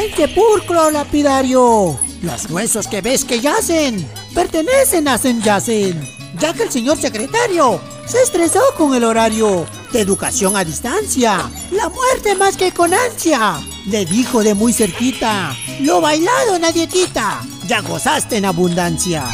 el sepulcro lapidario. Los huesos que ves que yacen pertenecen a Yacen, ya que el señor secretario se estresó con el horario de educación a distancia. La muerte más que con ansia. Le dijo de muy cerquita, lo bailado nadie quita, ya gozaste en abundancia.